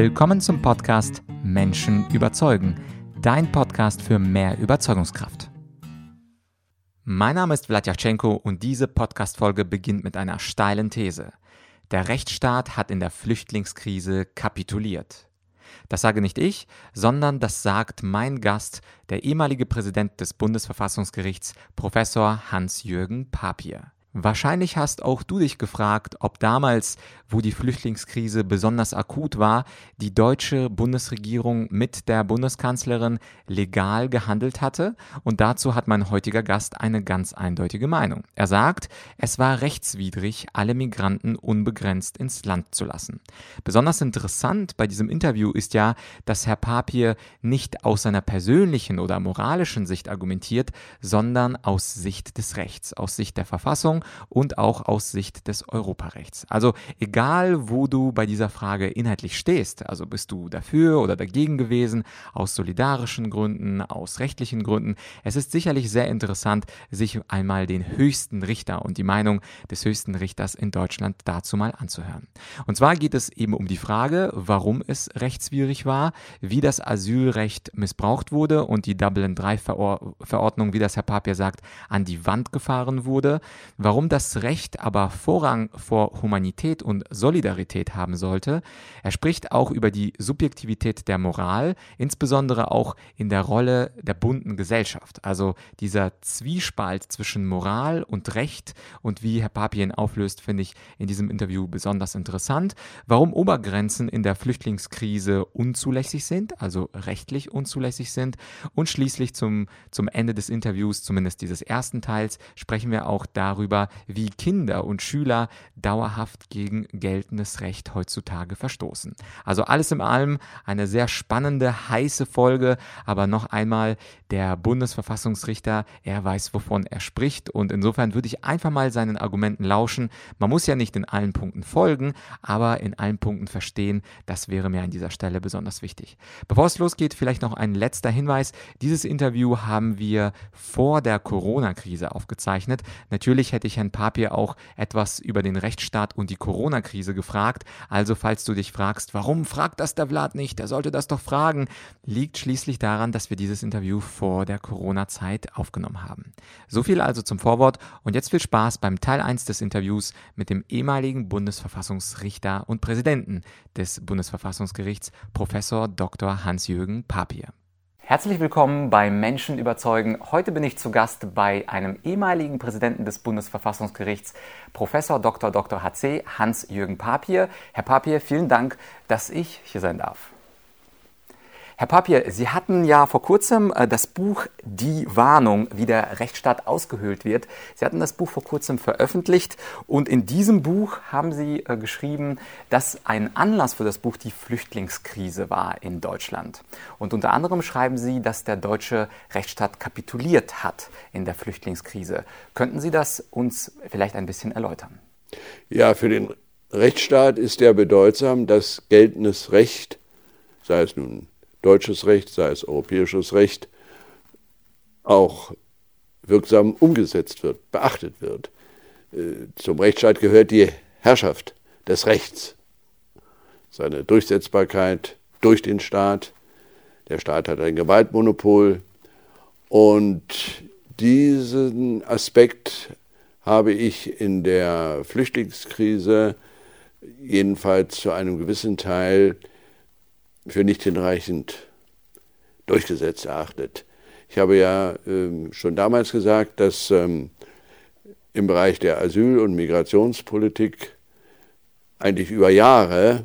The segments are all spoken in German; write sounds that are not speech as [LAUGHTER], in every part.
Willkommen zum Podcast Menschen überzeugen, dein Podcast für mehr Überzeugungskraft. Mein Name ist Vladyachenko und diese Podcast-Folge beginnt mit einer steilen These. Der Rechtsstaat hat in der Flüchtlingskrise kapituliert. Das sage nicht ich, sondern das sagt mein Gast, der ehemalige Präsident des Bundesverfassungsgerichts, Professor Hans-Jürgen Papier. Wahrscheinlich hast auch du dich gefragt, ob damals, wo die Flüchtlingskrise besonders akut war, die deutsche Bundesregierung mit der Bundeskanzlerin legal gehandelt hatte. Und dazu hat mein heutiger Gast eine ganz eindeutige Meinung. Er sagt, es war rechtswidrig, alle Migranten unbegrenzt ins Land zu lassen. Besonders interessant bei diesem Interview ist ja, dass Herr Papier nicht aus seiner persönlichen oder moralischen Sicht argumentiert, sondern aus Sicht des Rechts, aus Sicht der Verfassung und auch aus Sicht des Europarechts. Also egal, wo du bei dieser Frage inhaltlich stehst, also bist du dafür oder dagegen gewesen, aus solidarischen Gründen, aus rechtlichen Gründen, es ist sicherlich sehr interessant, sich einmal den höchsten Richter und die Meinung des höchsten Richters in Deutschland dazu mal anzuhören. Und zwar geht es eben um die Frage, warum es rechtswidrig war, wie das Asylrecht missbraucht wurde und die Dublin III-Verordnung, wie das Herr Papier sagt, an die Wand gefahren wurde, Warum das Recht aber Vorrang vor Humanität und Solidarität haben sollte, er spricht auch über die Subjektivität der Moral, insbesondere auch in der Rolle der bunten Gesellschaft. Also dieser Zwiespalt zwischen Moral und Recht und wie Herr Papien auflöst, finde ich in diesem Interview besonders interessant. Warum Obergrenzen in der Flüchtlingskrise unzulässig sind, also rechtlich unzulässig sind. Und schließlich zum, zum Ende des Interviews, zumindest dieses ersten Teils, sprechen wir auch darüber, wie Kinder und Schüler dauerhaft gegen geltendes Recht heutzutage verstoßen. Also alles in allem eine sehr spannende, heiße Folge, aber noch einmal der Bundesverfassungsrichter, er weiß, wovon er spricht und insofern würde ich einfach mal seinen Argumenten lauschen. Man muss ja nicht in allen Punkten folgen, aber in allen Punkten verstehen, das wäre mir an dieser Stelle besonders wichtig. Bevor es losgeht, vielleicht noch ein letzter Hinweis. Dieses Interview haben wir vor der Corona-Krise aufgezeichnet. Natürlich hätte ich Herrn Papier auch etwas über den Rechtsstaat und die Corona-Krise gefragt. Also falls du dich fragst, warum fragt das der Vlad nicht? Der sollte das doch fragen. Liegt schließlich daran, dass wir dieses Interview vor der Corona-Zeit aufgenommen haben. So viel also zum Vorwort und jetzt viel Spaß beim Teil 1 des Interviews mit dem ehemaligen Bundesverfassungsrichter und Präsidenten des Bundesverfassungsgerichts, Professor Dr. Hans-Jürgen Papier. Herzlich willkommen bei Menschen überzeugen. Heute bin ich zu Gast bei einem ehemaligen Präsidenten des Bundesverfassungsgerichts, Professor Dr. Dr. HC Hans-Jürgen Papier. Herr Papier, vielen Dank, dass ich hier sein darf. Herr Papier, Sie hatten ja vor kurzem äh, das Buch Die Warnung, wie der Rechtsstaat ausgehöhlt wird. Sie hatten das Buch vor kurzem veröffentlicht und in diesem Buch haben Sie äh, geschrieben, dass ein Anlass für das Buch die Flüchtlingskrise war in Deutschland. Und unter anderem schreiben Sie, dass der deutsche Rechtsstaat kapituliert hat in der Flüchtlingskrise. Könnten Sie das uns vielleicht ein bisschen erläutern? Ja, für den Rechtsstaat ist ja bedeutsam, dass geltendes Recht, sei es nun deutsches Recht, sei es europäisches Recht, auch wirksam umgesetzt wird, beachtet wird. Äh, zum Rechtsstaat gehört die Herrschaft des Rechts, seine Durchsetzbarkeit durch den Staat. Der Staat hat ein Gewaltmonopol und diesen Aspekt habe ich in der Flüchtlingskrise jedenfalls zu einem gewissen Teil für nicht hinreichend durchgesetzt erachtet. Ich habe ja ähm, schon damals gesagt, dass ähm, im Bereich der Asyl- und Migrationspolitik eigentlich über Jahre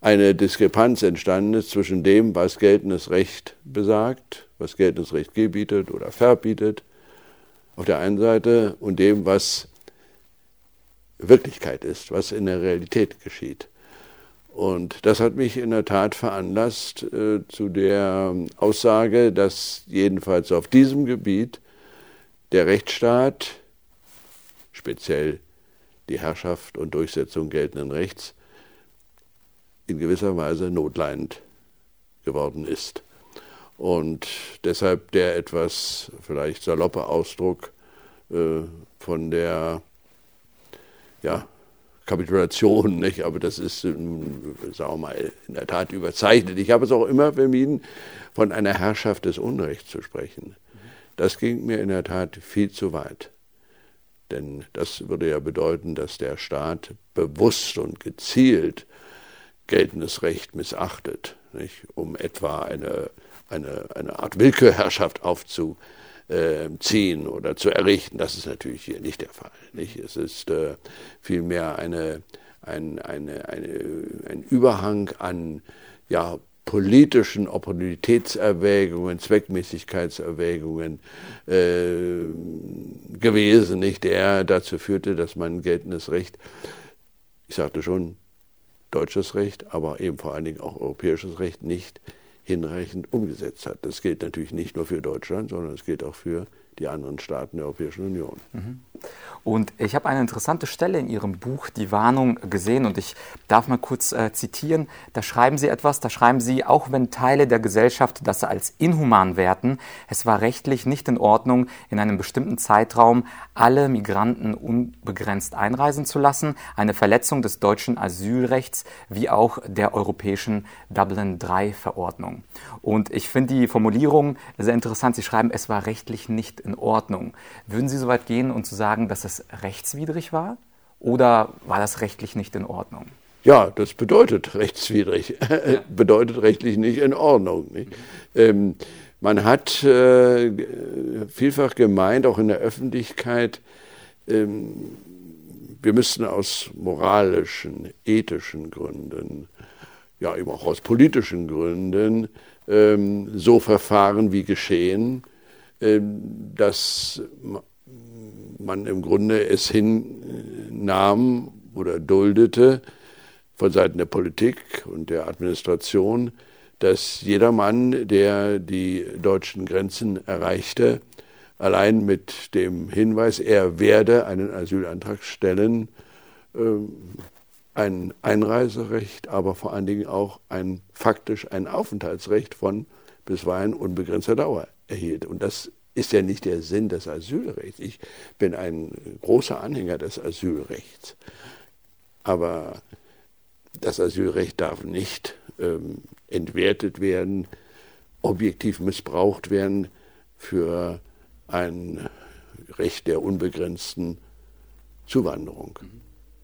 eine Diskrepanz entstanden ist zwischen dem, was geltendes Recht besagt, was geltendes Recht gebietet oder verbietet, auf der einen Seite, und dem, was Wirklichkeit ist, was in der Realität geschieht. Und das hat mich in der Tat veranlasst äh, zu der Aussage, dass jedenfalls auf diesem Gebiet der Rechtsstaat, speziell die Herrschaft und Durchsetzung geltenden Rechts, in gewisser Weise notleidend geworden ist. Und deshalb der etwas vielleicht saloppe Ausdruck äh, von der ja, Kapitulation, nicht? aber das ist, ähm, sagen wir mal, in der Tat überzeichnet. Ich habe es auch immer vermieden, von einer Herrschaft des Unrechts zu sprechen. Das ging mir in der Tat viel zu weit. Denn das würde ja bedeuten, dass der Staat bewusst und gezielt geltendes Recht missachtet, nicht? um etwa eine, eine, eine Art Willkürherrschaft aufzuziehen oder zu errichten. Das ist natürlich hier nicht der Fall. Nicht? Es ist äh, vielmehr eine, ein, eine, eine, ein Überhang an ja, politischen Opportunitätserwägungen, Zweckmäßigkeitserwägungen äh, gewesen, nicht der dazu führte, dass man geltendes Recht, ich sagte schon, deutsches Recht, aber eben vor allen Dingen auch europäisches Recht nicht hinreichend umgesetzt hat. Das gilt natürlich nicht nur für Deutschland, sondern es gilt auch für die anderen Staaten der Europäischen Union. Mhm. Und ich habe eine interessante Stelle in Ihrem Buch, Die Warnung, gesehen und ich darf mal kurz äh, zitieren. Da schreiben Sie etwas, da schreiben Sie, auch wenn Teile der Gesellschaft das als inhuman werten, es war rechtlich nicht in Ordnung, in einem bestimmten Zeitraum alle Migranten unbegrenzt einreisen zu lassen, eine Verletzung des deutschen Asylrechts wie auch der europäischen Dublin-III-Verordnung. Und ich finde die Formulierung sehr interessant. Sie schreiben, es war rechtlich nicht in Ordnung. Würden Sie so weit gehen und zu sagen, dass es rechtswidrig war? Oder war das rechtlich nicht in Ordnung? Ja, das bedeutet rechtswidrig, ja. [LAUGHS] bedeutet rechtlich nicht in Ordnung. Nicht? Mhm. Ähm, man hat äh, vielfach gemeint, auch in der Öffentlichkeit, ähm, wir müssten aus moralischen, ethischen Gründen, ja eben auch aus politischen Gründen ähm, so verfahren wie geschehen, dass man im Grunde es hinnahm oder duldete von Seiten der Politik und der Administration, dass jeder Mann, der die deutschen Grenzen erreichte, allein mit dem Hinweis, er werde einen Asylantrag stellen, ähm, ein Einreiserecht, aber vor allen Dingen auch ein faktisch ein Aufenthaltsrecht von bisweilen unbegrenzter Dauer erhielt. Und das ist ja nicht der Sinn des Asylrechts. Ich bin ein großer Anhänger des Asylrechts. Aber das Asylrecht darf nicht ähm, entwertet werden, objektiv missbraucht werden für ein Recht der unbegrenzten Zuwanderung.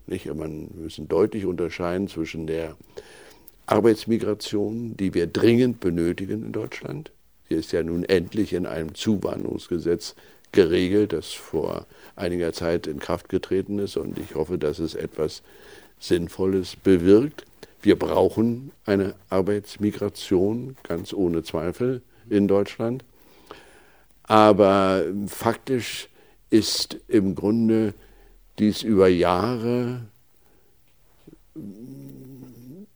Nicht? Man müssen deutlich unterscheiden zwischen der Arbeitsmigration, die wir dringend benötigen in Deutschland. Ist ja nun endlich in einem Zuwanderungsgesetz geregelt, das vor einiger Zeit in Kraft getreten ist und ich hoffe, dass es etwas Sinnvolles bewirkt. Wir brauchen eine Arbeitsmigration, ganz ohne Zweifel, in Deutschland. Aber faktisch ist im Grunde dies über Jahre im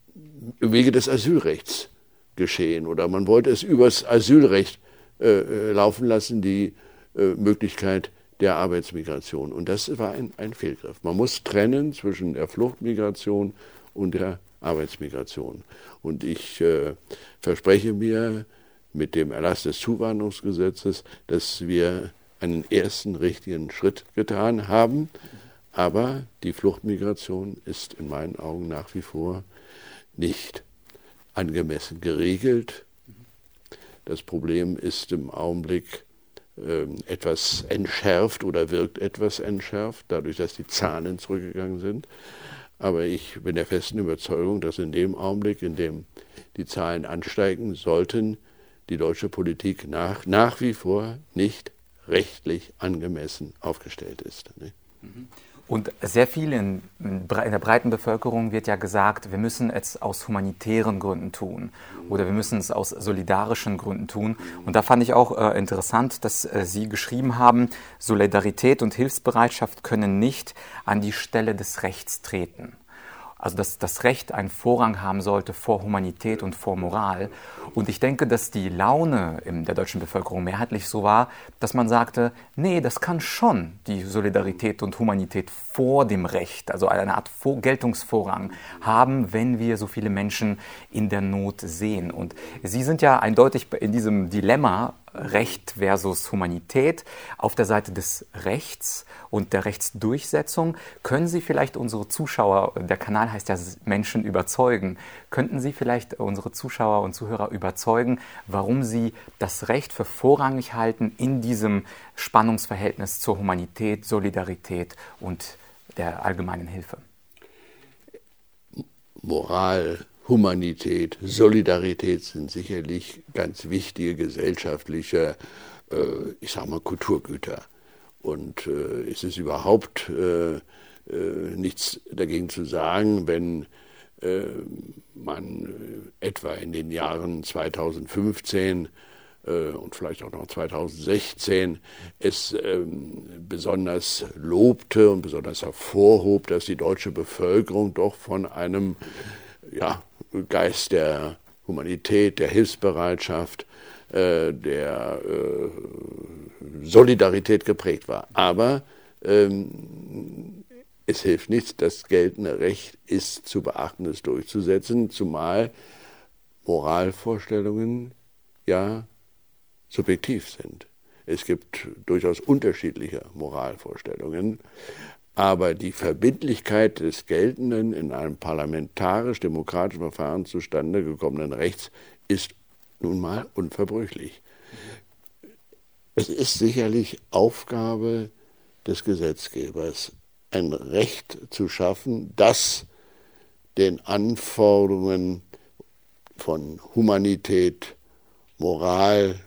Wege des Asylrechts geschehen oder man wollte es übers Asylrecht äh, äh, laufen lassen, die äh, Möglichkeit der Arbeitsmigration. Und das war ein, ein Fehlgriff. Man muss trennen zwischen der Fluchtmigration und der Arbeitsmigration. Und ich äh, verspreche mir mit dem Erlass des Zuwanderungsgesetzes, dass wir einen ersten richtigen Schritt getan haben. Aber die Fluchtmigration ist in meinen Augen nach wie vor nicht angemessen geregelt. Das Problem ist im Augenblick äh, etwas entschärft oder wirkt etwas entschärft, dadurch, dass die Zahlen zurückgegangen sind. Aber ich bin der festen Überzeugung, dass in dem Augenblick, in dem die Zahlen ansteigen, sollten die deutsche Politik nach, nach wie vor nicht rechtlich angemessen aufgestellt ist. Ne? Mhm. Und sehr viel in, in, der breiten Bevölkerung wird ja gesagt, wir müssen es aus humanitären Gründen tun oder wir müssen es aus solidarischen Gründen tun. Und da fand ich auch äh, interessant, dass äh, Sie geschrieben haben, Solidarität und Hilfsbereitschaft können nicht an die Stelle des Rechts treten also dass das Recht einen Vorrang haben sollte vor Humanität und vor Moral. Und ich denke, dass die Laune in der deutschen Bevölkerung mehrheitlich so war, dass man sagte, nee, das kann schon die Solidarität und Humanität vor dem Recht, also eine Art Geltungsvorrang haben, wenn wir so viele Menschen in der Not sehen. Und Sie sind ja eindeutig in diesem Dilemma Recht versus Humanität, auf der Seite des Rechts und der Rechtsdurchsetzung. Können Sie vielleicht unsere Zuschauer, der Kanal heißt ja Menschen überzeugen, könnten Sie vielleicht unsere Zuschauer und Zuhörer überzeugen, warum Sie das Recht für vorrangig halten in diesem Spannungsverhältnis zur Humanität, Solidarität und der allgemeinen Hilfe? Moral, Humanität, Solidarität sind sicherlich ganz wichtige gesellschaftliche, äh, ich sage mal, Kulturgüter. Und äh, es ist überhaupt äh, nichts dagegen zu sagen, wenn man etwa in den Jahren 2015 und vielleicht auch noch 2016 es ähm, besonders lobte und besonders hervorhob, dass die deutsche Bevölkerung doch von einem ja, Geist der Humanität, der Hilfsbereitschaft, äh, der äh, Solidarität geprägt war. Aber ähm, es hilft nichts, das geltende Recht ist zu beachten, es durchzusetzen, zumal Moralvorstellungen ja subjektiv sind. Es gibt durchaus unterschiedliche Moralvorstellungen. Aber die Verbindlichkeit des geltenden, in einem parlamentarisch-demokratischen Verfahren zustande gekommenen Rechts ist nun mal unverbrüchlich. Es ist sicherlich Aufgabe des Gesetzgebers, ein Recht zu schaffen, das den Anforderungen von Humanität, Moral,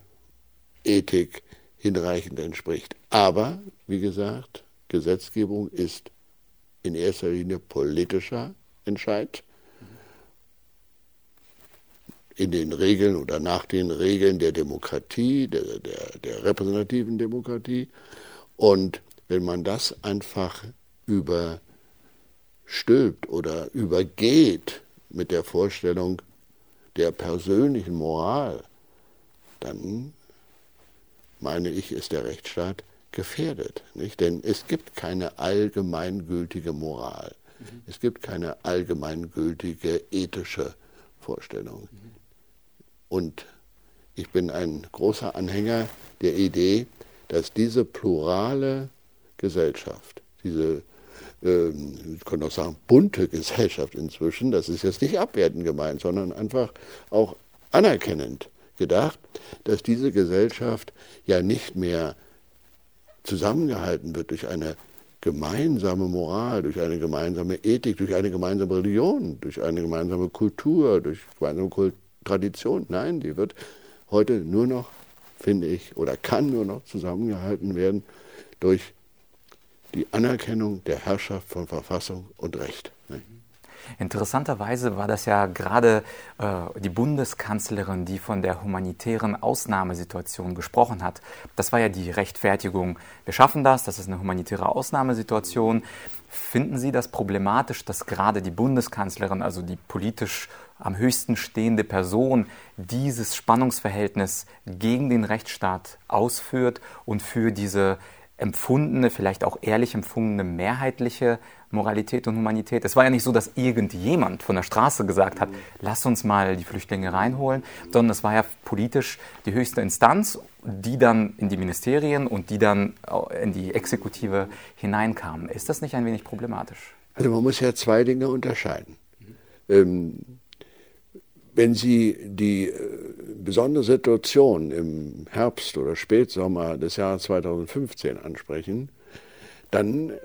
Ethik hinreichend entspricht. Aber, wie gesagt, Gesetzgebung ist in erster Linie politischer Entscheid. In den Regeln oder nach den Regeln der Demokratie, der, der, der repräsentativen Demokratie. Und wenn man das einfach überstülpt oder übergeht mit der Vorstellung der persönlichen Moral, dann meine ich, ist der Rechtsstaat gefährdet. Nicht? Denn es gibt keine allgemeingültige Moral. Mhm. Es gibt keine allgemeingültige ethische Vorstellung. Mhm. Und ich bin ein großer Anhänger der Idee, dass diese plurale Gesellschaft, diese, ähm, ich könnte auch sagen, bunte Gesellschaft inzwischen, das ist jetzt nicht abwertend gemeint, sondern einfach auch anerkennend gedacht, dass diese Gesellschaft ja nicht mehr zusammengehalten wird durch eine gemeinsame Moral, durch eine gemeinsame Ethik, durch eine gemeinsame Religion, durch eine gemeinsame Kultur, durch gemeinsame Kult Tradition. Nein, die wird heute nur noch, finde ich, oder kann nur noch zusammengehalten werden durch die Anerkennung der Herrschaft von Verfassung und Recht. Interessanterweise war das ja gerade äh, die Bundeskanzlerin, die von der humanitären Ausnahmesituation gesprochen hat. Das war ja die Rechtfertigung. Wir schaffen das, das ist eine humanitäre Ausnahmesituation. Finden Sie das problematisch, dass gerade die Bundeskanzlerin, also die politisch am höchsten stehende Person, dieses Spannungsverhältnis gegen den Rechtsstaat ausführt und für diese empfundene, vielleicht auch ehrlich empfundene mehrheitliche Moralität und Humanität. Es war ja nicht so, dass irgendjemand von der Straße gesagt hat, lass uns mal die Flüchtlinge reinholen, sondern es war ja politisch die höchste Instanz, die dann in die Ministerien und die dann in die Exekutive hineinkam. Ist das nicht ein wenig problematisch? Also man muss ja zwei Dinge unterscheiden. Ähm, wenn Sie die äh, besondere Situation im Herbst oder Spätsommer des Jahres 2015 ansprechen, dann äh,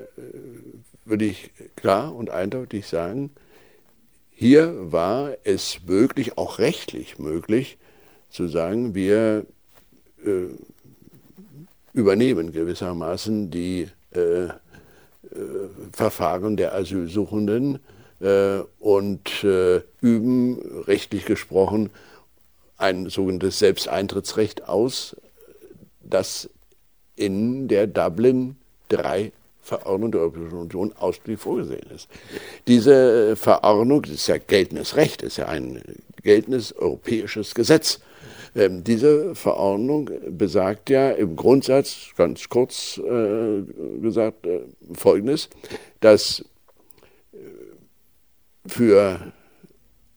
würde ich klar und eindeutig sagen, hier war es möglich, auch rechtlich möglich, zu sagen, wir äh, übernehmen gewissermaßen die äh, äh, Verfahren der Asylsuchenden äh, und äh, üben, rechtlich gesprochen, ein sogenanntes Selbsteintrittsrecht aus, das in der Dublin 3 Verordnung der Europäischen Union ausdrücklich vorgesehen ist. Diese Verordnung, das ist ja geltendes Recht, ist ja ein geltendes europäisches Gesetz. Ähm, diese Verordnung besagt ja im Grundsatz, ganz kurz äh, gesagt, äh, Folgendes, dass äh, für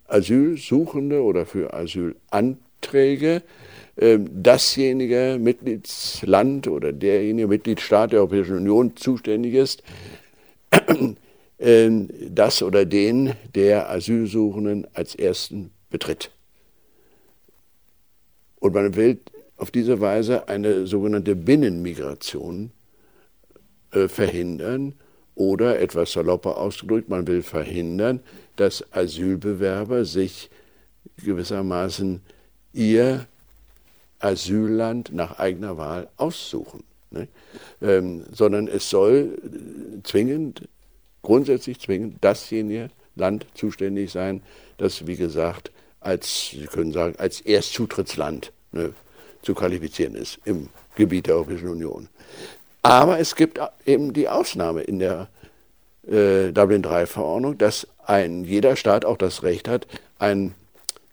Asylsuchende oder für ähm, dasjenige Mitgliedsland oder derjenige Mitgliedstaat der Europäischen Union zuständig ist, [CLEARS THROAT] ähm, das oder den der Asylsuchenden als ersten betritt. Und man will auf diese Weise eine sogenannte Binnenmigration äh, verhindern oder etwas salopper ausgedrückt, man will verhindern, dass Asylbewerber sich gewissermaßen ihr Asylland nach eigener Wahl aussuchen, ne? ähm, sondern es soll zwingend, grundsätzlich zwingend dasjenige Land zuständig sein, das, wie gesagt, als, Sie können sagen, als Erstzutrittsland ne, zu qualifizieren ist im Gebiet der Europäischen Union. Aber es gibt eben die Ausnahme in der äh, Dublin III-Verordnung, dass ein, jeder Staat auch das Recht hat, einen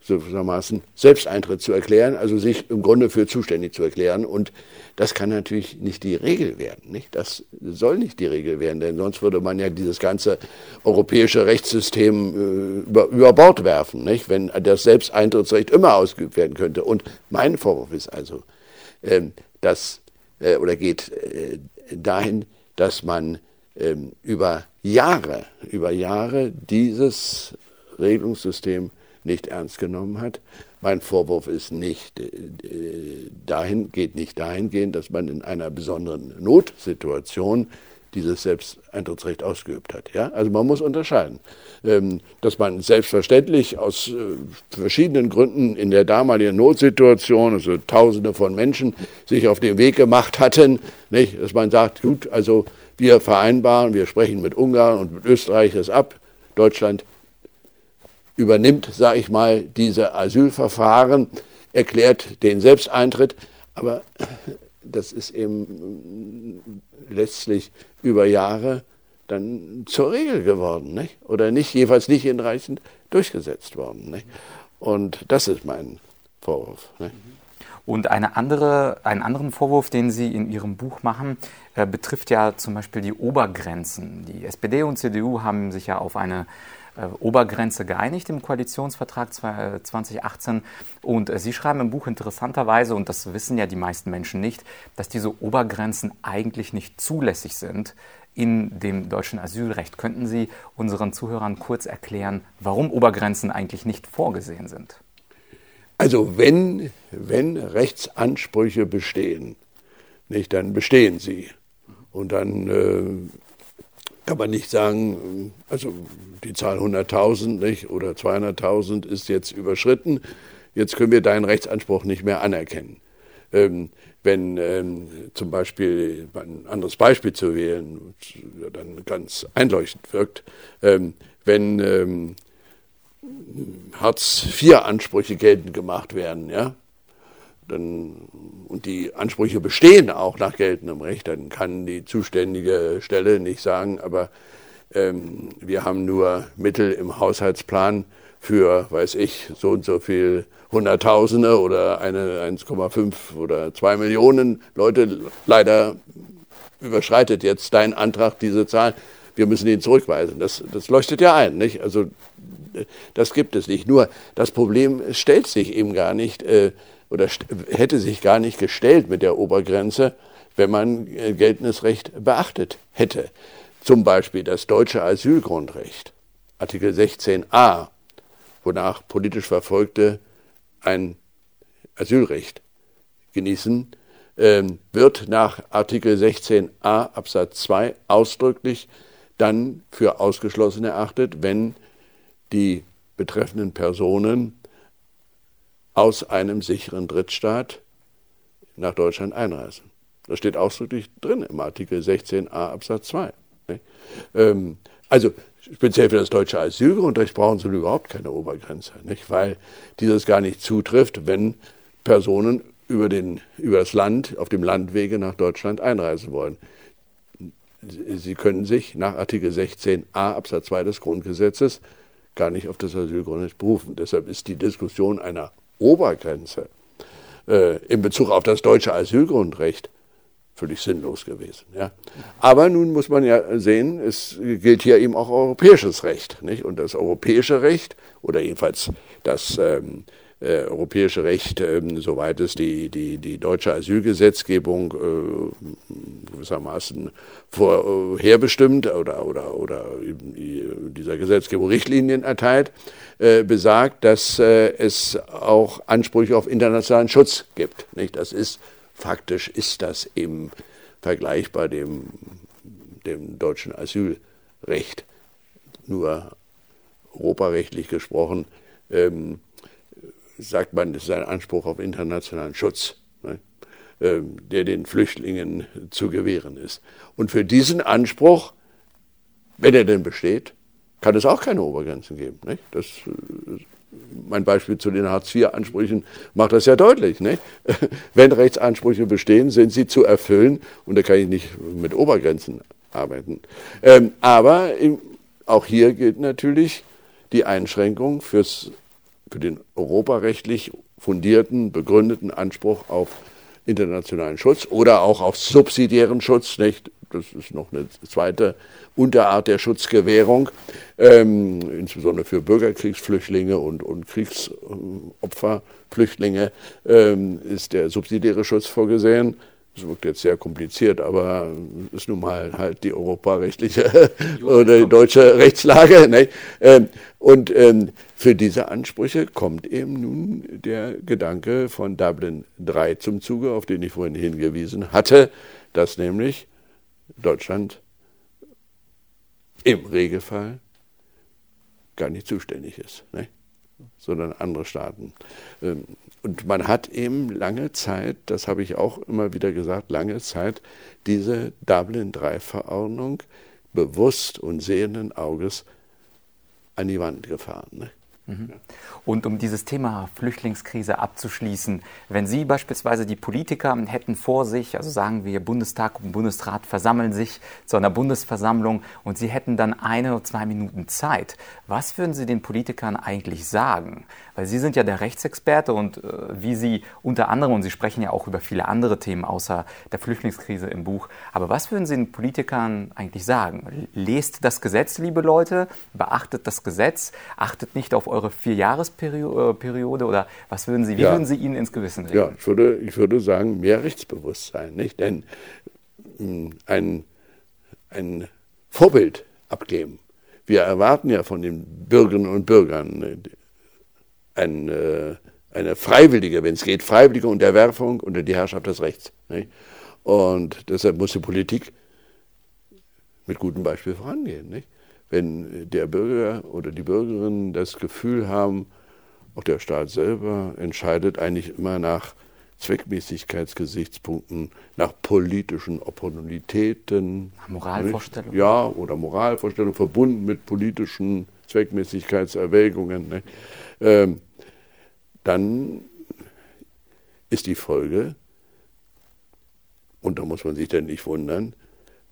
gewissermaßen Selbsteintritt zu erklären, also sich im Grunde für zuständig zu erklären. Und das kann natürlich nicht die Regel werden. Nicht? Das soll nicht die Regel werden, denn sonst würde man ja dieses ganze europäische Rechtssystem äh, über, über Bord werfen, nicht? wenn das Selbsteintrittsrecht immer ausgeübt werden könnte. Und mein Vorwurf ist also, äh, dass, äh, oder geht äh, dahin, dass man ähm, über Jahre, über Jahre dieses Regelungssystem nicht ernst genommen hat. Mein Vorwurf ist nicht äh, dahin, geht nicht dahingehend, dass man in einer besonderen Notsituation dieses Selbsteintrittsrecht ausgeübt hat. Ja? Also man muss unterscheiden, ähm, dass man selbstverständlich aus äh, verschiedenen Gründen in der damaligen Notsituation, also Tausende von Menschen, sich auf den Weg gemacht hatten, nicht? dass man sagt, gut, also wir vereinbaren, wir sprechen mit Ungarn und mit Österreich das ab, Deutschland übernimmt, sage ich mal, diese Asylverfahren, erklärt den Selbsteintritt, aber das ist eben letztlich über Jahre dann zur Regel geworden, nicht? oder nicht, jedenfalls nicht hinreichend durchgesetzt worden. Nicht? Und das ist mein Vorwurf. Nicht? Und eine andere, einen anderen Vorwurf, den Sie in Ihrem Buch machen, äh, betrifft ja zum Beispiel die Obergrenzen. Die SPD und CDU haben sich ja auf eine Obergrenze geeinigt im Koalitionsvertrag 2018. Äh, und äh, Sie schreiben im Buch interessanterweise, und das wissen ja die meisten Menschen nicht, dass diese Obergrenzen eigentlich nicht zulässig sind in dem deutschen Asylrecht. Könnten Sie unseren Zuhörern kurz erklären, warum Obergrenzen eigentlich nicht vorgesehen sind? Also wenn, wenn Rechtsansprüche bestehen, nicht, dann bestehen sie. Und dann äh, kann man nicht sagen, also die Zahl 100.000 nicht, oder 200.000 ist jetzt überschritten, jetzt können wir deinen Rechtsanspruch nicht mehr anerkennen. Ähm, wenn ähm, zum Beispiel, ein anderes Beispiel zu wählen, dann ganz einleuchtend wirkt, ähm, wenn ähm, Hartz-IV-Ansprüche geltend gemacht werden, ja, dann, und die Ansprüche bestehen auch nach geltendem Recht, dann kann die zuständige Stelle nicht sagen, aber ähm, wir haben nur Mittel im Haushaltsplan für, weiß ich, so und so viel Hunderttausende oder eine 1,5 oder 2 Millionen Leute. Leider überschreitet jetzt dein Antrag diese Zahl. Wir müssen ihn zurückweisen. Das, das leuchtet ja ein. Nicht? Also das gibt es nicht. Nur das Problem stellt sich eben gar nicht. Äh, oder hätte sich gar nicht gestellt mit der Obergrenze, wenn man äh, geltendes Recht beachtet hätte. Zum Beispiel das deutsche Asylgrundrecht, Artikel 16a, wonach politisch Verfolgte ein Asylrecht genießen, ähm, wird nach Artikel 16a Absatz 2 ausdrücklich dann für ausgeschlossen erachtet, wenn die betreffenden Personen aus einem sicheren Drittstaat nach Deutschland einreisen. Das steht ausdrücklich drin im Artikel 16a Absatz 2. Ähm, also speziell für das deutsche Asylgrundrecht brauchen Sie überhaupt keine Obergrenze, weil dieses gar nicht zutrifft, wenn Personen über, den, über das Land, auf dem Landwege nach Deutschland einreisen wollen. Sie können sich nach Artikel 16a Absatz 2 des Grundgesetzes gar nicht auf das Asylgrundrecht berufen. Deshalb ist die Diskussion einer Obergrenze äh, in Bezug auf das deutsche Asylgrundrecht völlig sinnlos gewesen. Ja. Aber nun muss man ja sehen, es gilt hier eben auch europäisches Recht. Nicht? Und das europäische Recht, oder jedenfalls das ähm, äh, europäische Recht, äh, soweit es die, die, die deutsche Asylgesetzgebung äh, gewissermaßen vorherbestimmt oder, oder, oder dieser Gesetzgebung Richtlinien erteilt, äh, besagt, dass äh, es auch Ansprüche auf internationalen Schutz gibt. Nicht? Das ist faktisch ist das eben vergleichbar dem, dem deutschen Asylrecht. Nur europarechtlich gesprochen ähm, sagt man, es ist ein Anspruch auf internationalen Schutz, ne, ähm, der den Flüchtlingen zu gewähren ist. Und für diesen Anspruch, wenn er denn besteht, kann es auch keine Obergrenzen geben. Nicht? Das, äh, mein Beispiel zu den Hartz-IV-Ansprüchen macht das ja deutlich. Nicht? [LAUGHS] Wenn Rechtsansprüche bestehen, sind sie zu erfüllen und da kann ich nicht mit Obergrenzen arbeiten. Ähm, aber auch hier gilt natürlich die Einschränkung fürs für den europarechtlich fundierten, begründeten Anspruch auf internationalen Schutz oder auch auf subsidiären Schutz. Nicht? Das ist noch eine zweite Unterart der Schutzgewährung, ähm, insbesondere für Bürgerkriegsflüchtlinge und, und Kriegsopferflüchtlinge ähm, ist der subsidiäre Schutz vorgesehen. Das wirkt jetzt sehr kompliziert, aber ist nun mal halt die europarechtliche [LAUGHS] oder die deutsche Rechtslage. [LAUGHS] Ne? Und ähm, für diese Ansprüche kommt eben nun der Gedanke von Dublin III zum Zuge, auf den ich vorhin hingewiesen hatte, dass nämlich Deutschland im Regelfall gar nicht zuständig ist, ne? Sondern andere Staaten. Ähm, und man hat eben lange Zeit, das habe ich auch immer wieder gesagt, lange Zeit diese Dublin III-Verordnung bewusst und sehenden Auges an die Wand gefahren. Mhm. Und um dieses Thema Flüchtlingskrise abzuschließen, wenn Sie beispielsweise die Politiker hätten vor sich, also sagen wir Bundestag und Bundesrat versammeln sich zu einer Bundesversammlung und Sie hätten dann eine oder zwei Minuten Zeit, was würden Sie den Politikern eigentlich sagen? Weil Sie sind ja der Rechtsexperte und äh, wie Sie unter anderem, und Sie sprechen ja auch über viele andere Themen außer der Flüchtlingskrise im Buch, aber was würden Sie den Politikern eigentlich sagen? Lest das Gesetz, liebe Leute, beachtet das Gesetz, achtet nicht auf eure Vierjahresperiode oder was würden Sie, wie ja. würden Sie ihnen ins Gewissen reden? Ja, ich würde, ich würde sagen, mehr Rechtsbewusstsein, nicht? Denn hm, ein, ein Vorbild abgeben. Wir erwarten ja von den Bürgerinnen und Bürgern äh, ein, äh, eine freiwillige, wenn es geht, freiwillige Unterwerfung unter die Herrschaft des Rechts. Nicht? Und deshalb muss die Politik mit gutem Beispiel vorangehen. Nicht? Wenn der Bürger oder die Bürgerinnen das Gefühl haben, auch der Staat selber entscheidet eigentlich immer nach Zweckmäßigkeitsgesichtspunkten, nach politischen Opportunitäten. Moralvorstellungen. Ja, oder Moralvorstellungen verbunden mit politischen Zweckmäßigkeitserwägungen. Ne? Ähm, dann ist die Folge, und da muss man sich dann nicht wundern,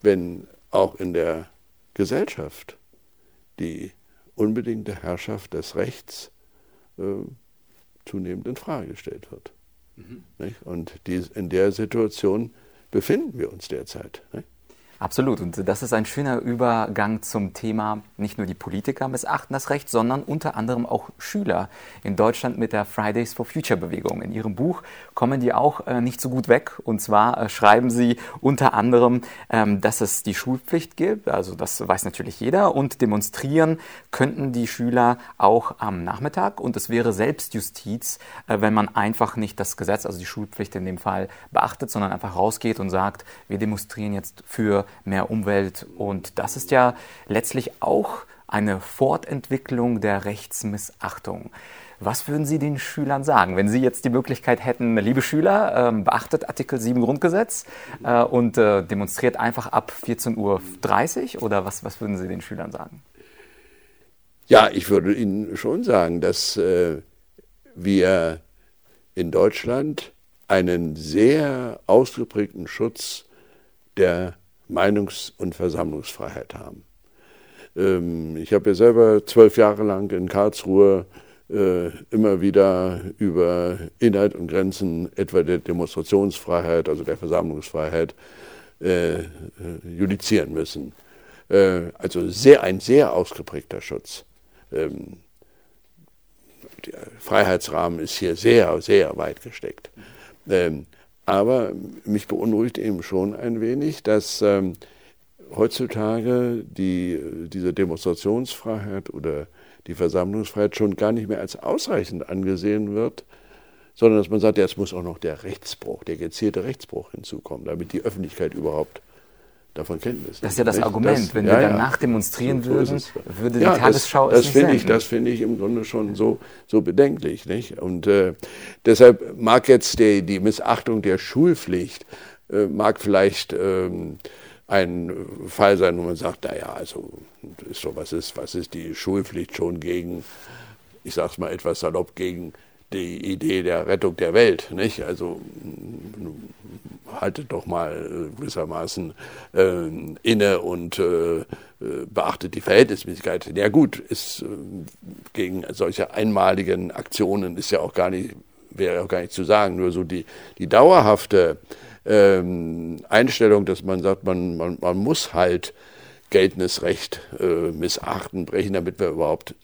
wenn auch in der Gesellschaft die unbedingte Herrschaft des Rechts äh, zunehmend in Frage gestellt wird. Mhm. Und dies, in der Situation befinden wir uns derzeit. Nicht? Absolut. Und das ist ein schöner Übergang zum Thema, nicht nur die Politiker missachten das Recht, sondern unter anderem auch Schüler in Deutschland mit der Fridays for Future Bewegung. In ihrem Buch kommen die auch äh, nicht so gut weg. Und zwar äh, schreiben sie unter anderem, ähm, dass es die Schulpflicht gibt. Also das weiß natürlich jeder. Und demonstrieren könnten die Schüler auch am Nachmittag. Und es wäre Selbstjustiz, äh, wenn man einfach nicht das Gesetz, also die Schulpflicht in dem Fall, beachtet, sondern einfach rausgeht und sagt, wir demonstrieren jetzt für mehr Umwelt. Und das ist ja letztlich auch eine Fortentwicklung der Rechtsmissachtung. Was würden Sie den Schülern sagen, wenn Sie jetzt die Möglichkeit hätten, liebe Schüler, ähm, beachtet Artikel 7 Grundgesetz äh, und äh, demonstriert einfach ab 14.30 Uhr oder was, was würden Sie den Schülern sagen? Ja, ich würde Ihnen schon sagen, dass äh, wir in Deutschland einen sehr ausgeprägten Schutz der Meinungs- und Versammlungsfreiheit haben. Ähm, ich habe ja selber zwölf Jahre lang in Karlsruhe äh, immer wieder über Inhalt und Grenzen etwa der Demonstrationsfreiheit, also der Versammlungsfreiheit, äh, äh, judizieren müssen. Äh, also sehr, ein sehr ausgeprägter Schutz. Ähm, der Freiheitsrahmen ist hier sehr, sehr weit gesteckt. Ähm, aber mich beunruhigt eben schon ein wenig, dass ähm, heutzutage die, diese Demonstrationsfreiheit oder die Versammlungsfreiheit schon gar nicht mehr als ausreichend angesehen wird, sondern dass man sagt, jetzt muss auch noch der Rechtsbruch, der gezielte Rechtsbruch hinzukommen, damit die Öffentlichkeit überhaupt davon Kenntnis Das ist ja das nicht? Argument. Das, Wenn ja, wir danach demonstrieren so, würden, würde die ja, Tagesschau das, das es nicht ich, Das finde ich im Grunde schon so, so bedenklich. Nicht? Und äh, deshalb mag jetzt die, die Missachtung der Schulpflicht, äh, mag vielleicht ähm, ein Fall sein, wo man sagt, naja, also ist so, was ist, was ist die Schulpflicht schon gegen, ich sage es mal etwas salopp, gegen die Idee der Rettung der Welt. Nicht? Also haltet doch mal äh, gewissermaßen äh, inne und äh, beachtet die Verhältnismäßigkeit. Ja gut, ist äh, gegen solche einmaligen Aktionen ist ja auch gar nicht, wäre auch gar nicht zu sagen. Nur so die, die dauerhafte ähm, Einstellung, dass man sagt, man, man, man muss halt geltendes Recht äh, missachten, brechen, damit wir überhaupt äh,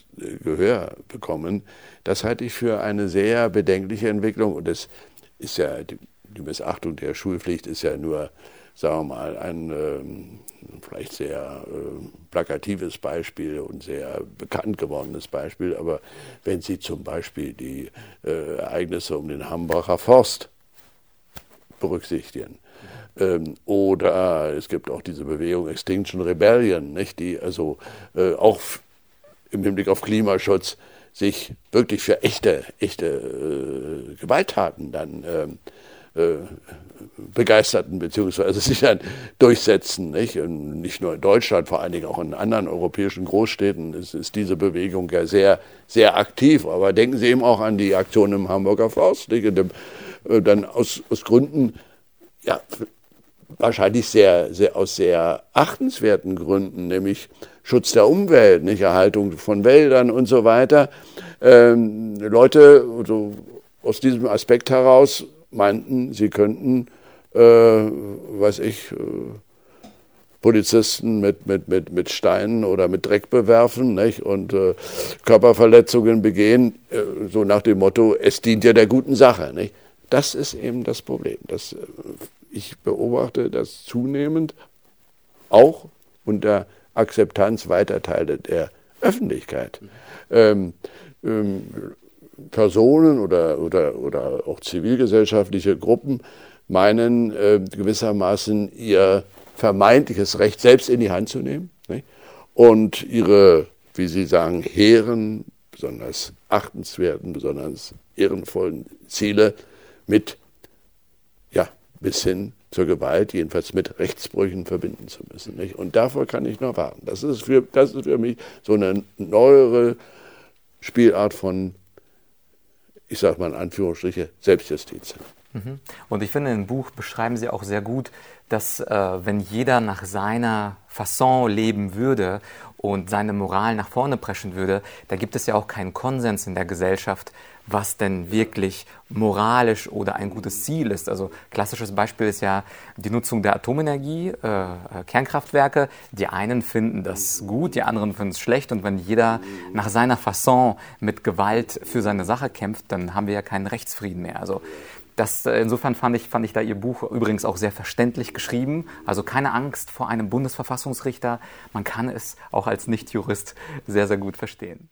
Gehör bekommen. Das halte ich für eine sehr bedenkliche Entwicklung und das ist ja die, Missachtung der Schulpflicht ist ja nur, sagen wir mal, ein äh, vielleicht sehr äh, plakatives Beispiel und sehr bekannt gewordenes Beispiel. Aber wenn Sie zum Beispiel die äh, Ereignisse um den Hambacher Forst berücksichtigen, ähm, oder es gibt auch diese Bewegung Extinction Rebellion, nicht, die also äh, auch im Hinblick auf Klimaschutz sich wirklich für echte, echte äh, Gewalttaten dann ähm, äh, begeisterten, beziehungsweise sich dann durchsetzen. Nicht? Und nicht nur in Deutschland, vor allen Dingen auch in anderen europäischen Großstädten ist, ist, diese Bewegung ja sehr, sehr aktiv. Aber denken Sie eben auch an die Aktion im Hamburger Forst, nicht? Dem, äh, dann aus, aus Gründen, ja, wahrscheinlich sehr, sehr, aus sehr achtenswerten Gründen, nämlich Schutz der Umwelt, nicht Erhaltung von Wäldern und so weiter. Ähm, Leute so aus diesem Aspekt heraus meinten, sie könnten, äh, weiß ich, äh, Polizisten mit, mit, mit, mit Steinen oder mit Dreck bewerfen nicht? und äh, Körperverletzungen begehen, äh, so nach dem Motto, es dient ja der guten Sache. Nicht? Das ist eben das Problem. Das, äh, ich beobachte das zunehmend auch unter Akzeptanz weiter Teile der Öffentlichkeit. Ähm, ähm, Personen oder, oder, oder auch zivilgesellschaftliche Gruppen meinen äh, gewissermaßen ihr vermeintliches Recht selbst in die Hand zu nehmen nicht? und ihre, wie sie sagen, hehren, besonders achtenswerten, besonders ehrenvollen Ziele mit, bis hin zur Gewalt, jedenfalls mit Rechtsbrüchen verbinden zu müssen. Nicht? Und davor kann ich noch warten. Das ist, für, das ist für mich so eine neuere Spielart von, ich sage mal in Anführungsstriche, Selbstjustiz. Mhm. Und ich finde, im Buch beschreiben Sie auch sehr gut, dass äh, wenn jeder nach seiner Fasson leben würde und seine Moral nach vorne preschen würde, da gibt es ja auch keinen Konsens in der Gesellschaft, was denn wirklich moralisch oder ein gutes Ziel ist. Also klassisches Beispiel ist ja die Nutzung der Atomenergie, äh, äh, Kernkraftwerke. Die einen finden das gut, die anderen finden es schlecht. Und wenn jeder nach seiner Fasson mit Gewalt für seine Sache kämpft, dann haben wir ja keinen Rechtsfrieden mehr. Also das, äh, insofern fand ich, fand ich da Ihr Buch übrigens auch sehr verständlich geschrieben. Also keine Angst vor einem Bundesverfassungsrichter. Man kann es auch als Nichtjurist sehr, sehr gut verstehen.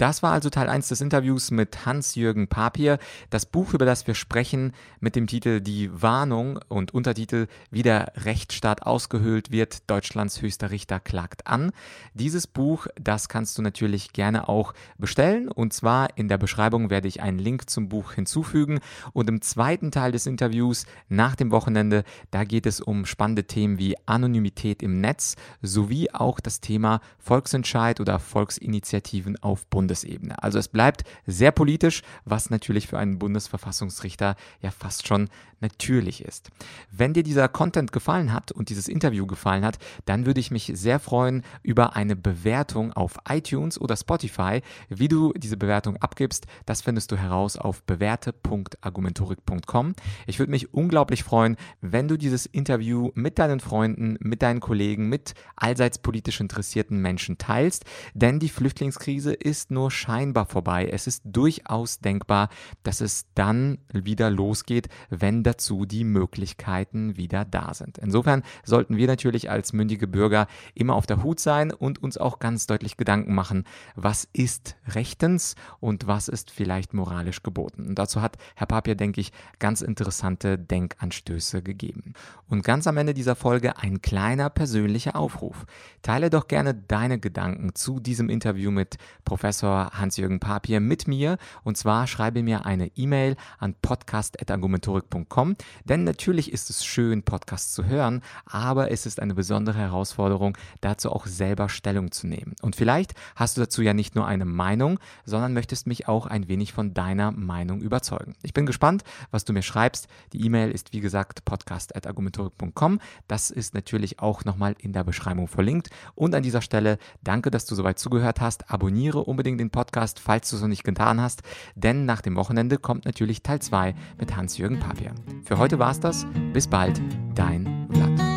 Das war also Teil 1 des Interviews mit Hans-Jürgen Papier. Das Buch, über das wir sprechen, mit dem Titel Die Warnung und Untertitel Wie der Rechtsstaat ausgehöhlt wird, Deutschlands höchster Richter klagt an. Dieses Buch, das kannst du natürlich gerne auch bestellen. Und zwar in der Beschreibung werde ich einen Link zum Buch hinzufügen. Und im zweiten Teil des Interviews nach dem Wochenende, da geht es um spannende Themen wie Anonymität im Netz sowie auch das Thema Volksentscheid oder Volksinitiativen auf Bund Bundesebene. Also es bleibt sehr politisch, was natürlich für einen Bundesverfassungsrichter ja fast schon natürlich ist. Wenn dir dieser Content gefallen hat und dieses Interview gefallen hat, dann würde ich mich sehr freuen über eine Bewertung auf iTunes oder Spotify. Wie du diese Bewertung abgibst, das findest du heraus auf bewährte.argumentorik.com. Ich würde mich unglaublich freuen, wenn du dieses Interview mit deinen Freunden, mit deinen Kollegen, mit allseits politisch interessierten Menschen teilst, denn die Flüchtlingskrise ist nur nur scheinbar vorbei. Es ist durchaus denkbar, dass es dann wieder losgeht, wenn dazu die Möglichkeiten wieder da sind. Insofern sollten wir natürlich als mündige Bürger immer auf der Hut sein und uns auch ganz deutlich Gedanken machen, was ist rechtens und was ist vielleicht moralisch geboten. Und dazu hat Herr Papier, denke ich, ganz interessante Denkanstöße gegeben. Und ganz am Ende dieser Folge ein kleiner persönlicher Aufruf. Teile doch gerne deine Gedanken zu diesem Interview mit Professor Hans-Jürgen Papier mit mir. Und zwar schreibe mir eine E-Mail an podcast.argumentorik.com, denn natürlich ist es schön, Podcasts zu hören, aber es ist eine besondere Herausforderung, dazu auch selber Stellung zu nehmen. Und vielleicht hast du dazu ja nicht nur eine Meinung, sondern möchtest mich auch ein wenig von deiner Meinung überzeugen. Ich bin gespannt, was du mir schreibst. Die E-Mail ist wie gesagt podcast.argumentorik.com. Das ist natürlich auch nochmal in der Beschreibung verlinkt. Und an dieser Stelle danke, dass du soweit zugehört hast. Abonniere unbedingt den Podcast, falls du es noch nicht getan hast, denn nach dem Wochenende kommt natürlich Teil 2 mit Hans-Jürgen Papier. Für heute war es das. Bis bald, dein Vlad.